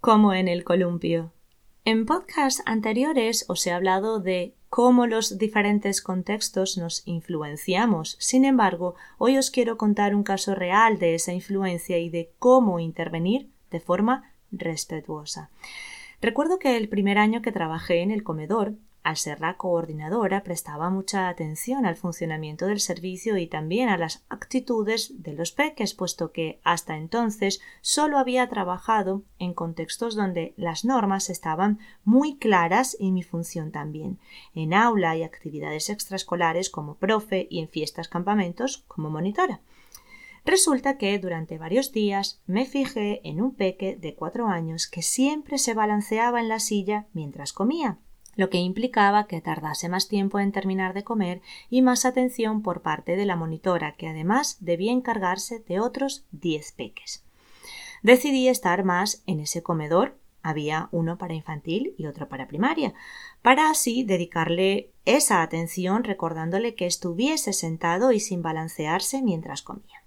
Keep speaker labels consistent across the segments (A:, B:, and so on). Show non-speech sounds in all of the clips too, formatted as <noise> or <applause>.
A: Como en el columpio. En podcasts anteriores os he hablado de cómo los diferentes contextos nos influenciamos. Sin embargo, hoy os quiero contar un caso real de esa influencia y de cómo intervenir de forma respetuosa. Recuerdo que el primer año que trabajé en el comedor al ser la coordinadora, prestaba mucha atención al funcionamiento del servicio y también a las actitudes de los peques, puesto que hasta entonces solo había trabajado en contextos donde las normas estaban muy claras y mi función también, en aula y actividades extraescolares como profe y en fiestas campamentos como monitora. Resulta que durante varios días me fijé en un peque de cuatro años que siempre se balanceaba en la silla mientras comía lo que implicaba que tardase más tiempo en terminar de comer y más atención por parte de la monitora, que además debía encargarse de otros diez peques. Decidí estar más en ese comedor había uno para infantil y otro para primaria, para así dedicarle esa atención recordándole que estuviese sentado y sin balancearse mientras comía.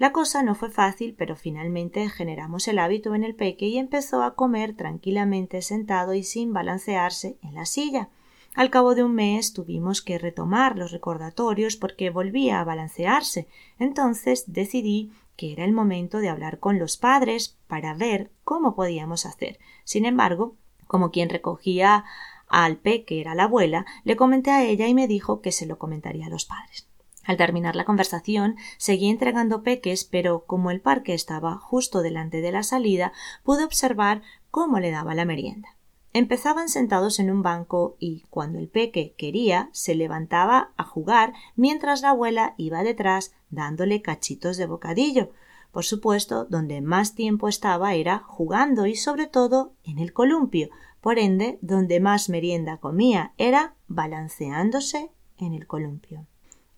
A: La cosa no fue fácil, pero finalmente generamos el hábito en el peque y empezó a comer tranquilamente sentado y sin balancearse en la silla. Al cabo de un mes tuvimos que retomar los recordatorios porque volvía a balancearse. Entonces decidí que era el momento de hablar con los padres para ver cómo podíamos hacer. Sin embargo, como quien recogía al peque era la abuela, le comenté a ella y me dijo que se lo comentaría a los padres. Al terminar la conversación, seguí entregando peques, pero como el parque estaba justo delante de la salida, pude observar cómo le daba la merienda. Empezaban sentados en un banco y, cuando el peque quería, se levantaba a jugar mientras la abuela iba detrás dándole cachitos de bocadillo. Por supuesto, donde más tiempo estaba era jugando y sobre todo en el columpio. Por ende, donde más merienda comía era balanceándose en el columpio.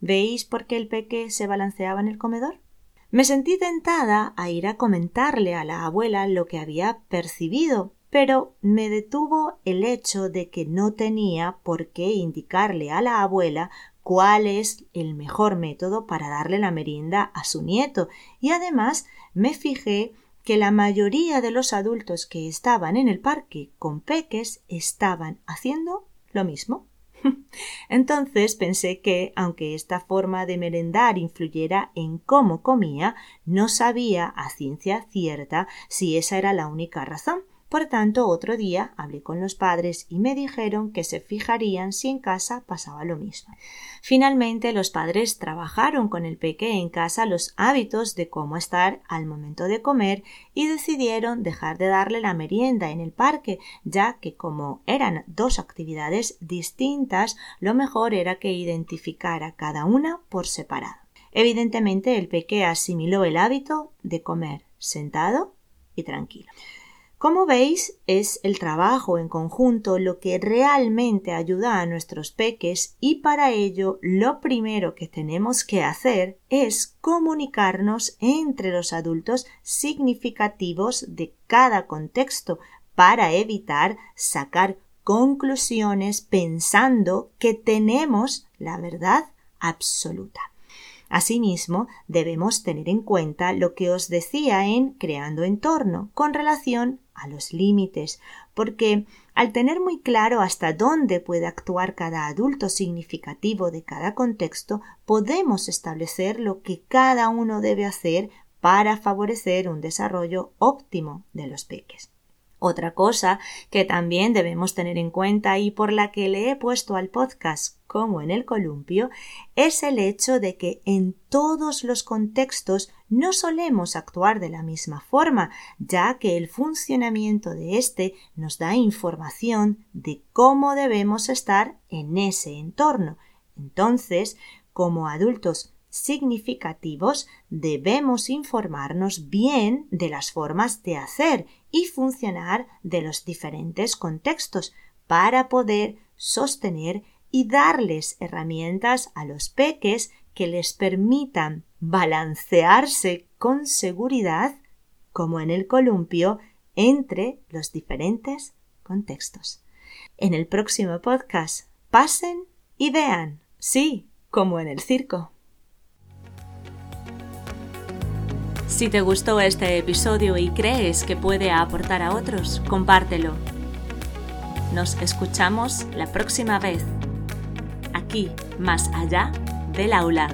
A: ¿Veis por qué el peque se balanceaba en el comedor? Me sentí tentada a ir a comentarle a la abuela lo que había percibido, pero me detuvo el hecho de que no tenía por qué indicarle a la abuela cuál es el mejor método para darle la merienda a su nieto, y además me fijé que la mayoría de los adultos que estaban en el parque con peques estaban haciendo lo mismo. <laughs> Entonces pensé que, aunque esta forma de merendar influyera en cómo comía, no sabía a ciencia cierta si esa era la única razón. Por tanto, otro día hablé con los padres y me dijeron que se fijarían si en casa pasaba lo mismo. Finalmente, los padres trabajaron con el peque en casa los hábitos de cómo estar al momento de comer y decidieron dejar de darle la merienda en el parque, ya que como eran dos actividades distintas, lo mejor era que identificara cada una por separado. Evidentemente, el peque asimiló el hábito de comer sentado y tranquilo. Como veis, es el trabajo en conjunto lo que realmente ayuda a nuestros peques y para ello lo primero que tenemos que hacer es comunicarnos entre los adultos significativos de cada contexto para evitar sacar conclusiones pensando que tenemos la verdad absoluta. Asimismo, debemos tener en cuenta lo que os decía en Creando Entorno con relación a los límites, porque al tener muy claro hasta dónde puede actuar cada adulto significativo de cada contexto, podemos establecer lo que cada uno debe hacer para favorecer un desarrollo óptimo de los peques. Otra cosa que también debemos tener en cuenta y por la que le he puesto al podcast como en el columpio es el hecho de que en todos los contextos no solemos actuar de la misma forma, ya que el funcionamiento de éste nos da información de cómo debemos estar en ese entorno. Entonces, como adultos significativos, debemos informarnos bien de las formas de hacer y funcionar de los diferentes contextos para poder sostener y darles herramientas a los peques que les permitan balancearse con seguridad, como en el columpio, entre los diferentes contextos. En el próximo podcast, pasen y vean, sí, como en el circo. Si te gustó este episodio y crees que puede aportar a otros, compártelo. Nos escuchamos la próxima vez, aquí, más allá del aula.